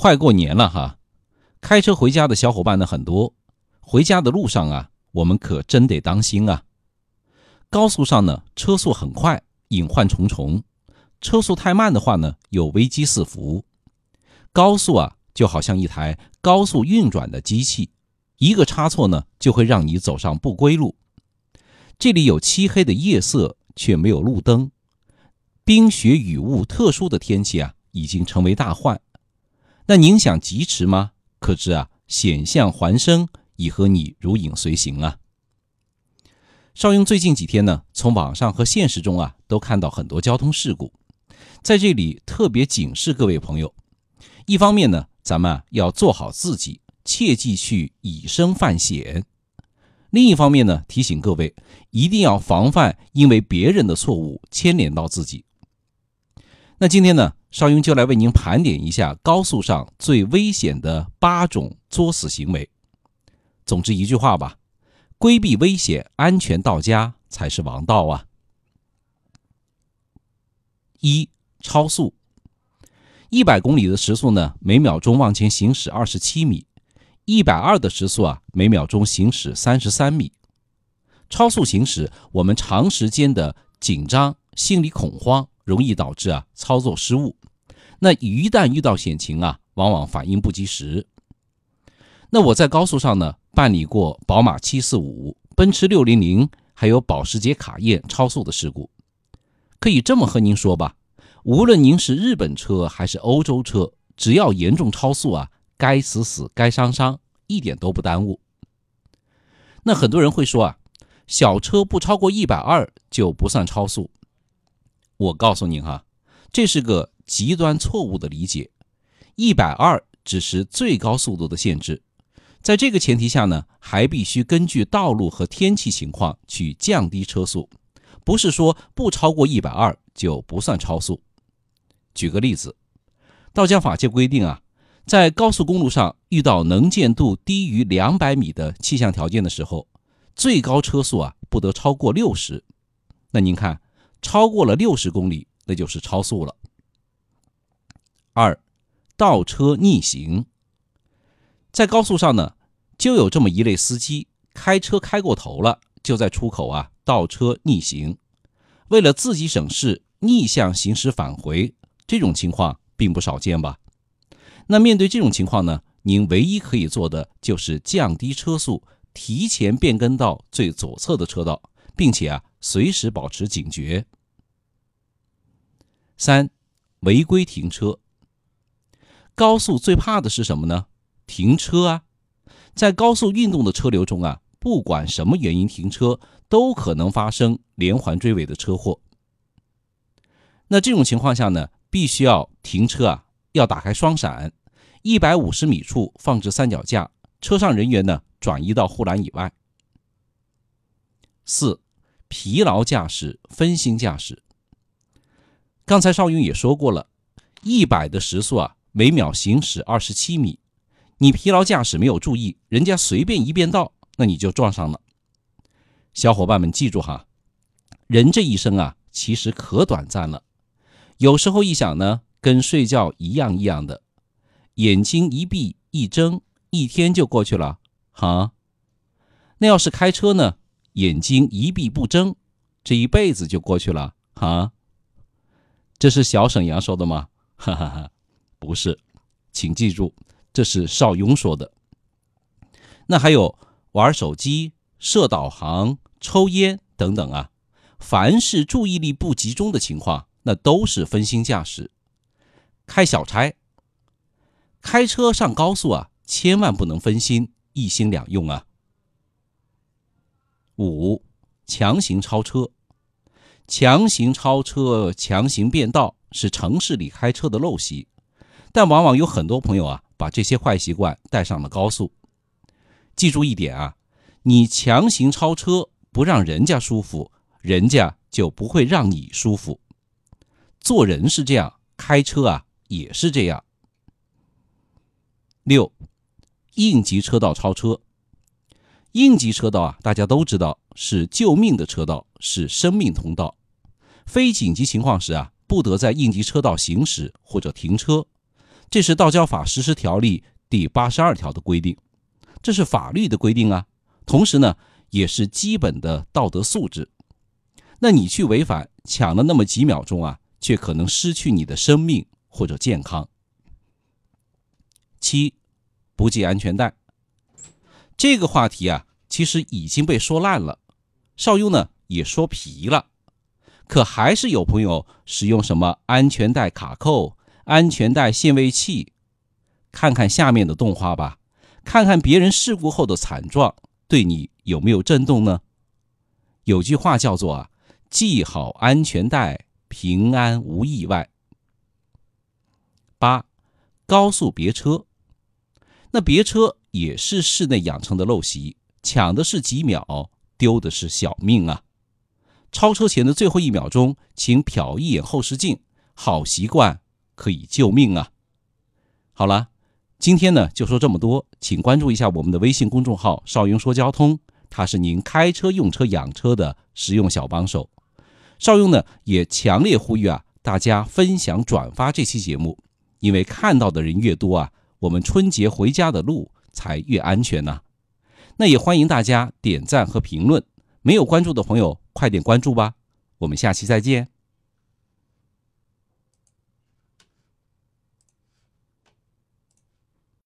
快过年了哈，开车回家的小伙伴呢很多，回家的路上啊，我们可真得当心啊。高速上呢，车速很快，隐患重重；车速太慢的话呢，有危机四伏。高速啊，就好像一台高速运转的机器，一个差错呢，就会让你走上不归路。这里有漆黑的夜色，却没有路灯，冰雪雨雾特殊的天气啊，已经成为大患。那您想疾驰吗？可知啊，险象环生，已和你如影随形啊。邵雍最近几天呢，从网上和现实中啊，都看到很多交通事故，在这里特别警示各位朋友：一方面呢，咱们要做好自己，切忌去以身犯险；另一方面呢，提醒各位一定要防范因为别人的错误牵连到自己。那今天呢？邵雍就来为您盘点一下高速上最危险的八种作死行为。总之一句话吧，规避危险，安全到家才是王道啊！一、超速，一百公里的时速呢，每秒钟往前行驶二十七米；一百二的时速啊，每秒钟行驶三十三米。超速行驶，我们长时间的紧张、心理恐慌。容易导致啊操作失误，那一旦遇到险情啊，往往反应不及时。那我在高速上呢办理过宝马七四五、奔驰六零零，还有保时捷卡宴超速的事故。可以这么和您说吧，无论您是日本车还是欧洲车，只要严重超速啊，该死死该伤伤，一点都不耽误。那很多人会说啊，小车不超过一百二就不算超速。我告诉您哈，这是个极端错误的理解。一百二只是最高速度的限制，在这个前提下呢，还必须根据道路和天气情况去降低车速，不是说不超过一百二就不算超速。举个例子，道家法界规定啊，在高速公路上遇到能见度低于两百米的气象条件的时候，最高车速啊不得超过六十。那您看。超过了六十公里，那就是超速了。二，倒车逆行，在高速上呢，就有这么一类司机，开车开过头了，就在出口啊倒车逆行，为了自己省事，逆向行驶返回，这种情况并不少见吧？那面对这种情况呢，您唯一可以做的就是降低车速，提前变更到最左侧的车道，并且啊。随时保持警觉。三，违规停车。高速最怕的是什么呢？停车啊！在高速运动的车流中啊，不管什么原因停车，都可能发生连环追尾的车祸。那这种情况下呢，必须要停车啊，要打开双闪，一百五十米处放置三脚架，车上人员呢转移到护栏以外。四。疲劳驾驶、分心驾驶。刚才邵雍也说过了，一百的时速啊，每秒行驶二十七米，你疲劳驾驶没有注意，人家随便一变道，那你就撞上了。小伙伴们记住哈，人这一生啊，其实可短暂了，有时候一想呢，跟睡觉一样一样的，眼睛一闭一睁，一天就过去了，哈。那要是开车呢？眼睛一闭不睁，这一辈子就过去了啊！这是小沈阳说的吗？哈哈哈，不是，请记住，这是邵雍说的。那还有玩手机、设导航、抽烟等等啊，凡是注意力不集中的情况，那都是分心驾驶。开小差，开车上高速啊，千万不能分心，一心两用啊！五，强行超车，强行超车、强行变道是城市里开车的陋习，但往往有很多朋友啊，把这些坏习惯带上了高速。记住一点啊，你强行超车不让人家舒服，人家就不会让你舒服。做人是这样，开车啊也是这样。六，应急车道超车。应急车道啊，大家都知道是救命的车道，是生命通道。非紧急情况时啊，不得在应急车道行驶或者停车。这是《道交法实施条例》第八十二条的规定，这是法律的规定啊。同时呢，也是基本的道德素质。那你去违反，抢了那么几秒钟啊，却可能失去你的生命或者健康。七，不系安全带。这个话题啊，其实已经被说烂了，邵雍呢也说皮了，可还是有朋友使用什么安全带卡扣、安全带限位器。看看下面的动画吧，看看别人事故后的惨状。对你有没有震动呢？有句话叫做啊，系好安全带，平安无意外。八，高速别车，那别车也是室内养成的陋习，抢的是几秒，丢的是小命啊！超车前的最后一秒钟，请瞟一眼后视镜，好习惯可以救命啊！好了。今天呢，就说这么多，请关注一下我们的微信公众号“邵雍说交通”，它是您开车、用车、养车的实用小帮手。邵雍呢，也强烈呼吁啊，大家分享转发这期节目，因为看到的人越多啊，我们春节回家的路才越安全呢。那也欢迎大家点赞和评论，没有关注的朋友快点关注吧。我们下期再见。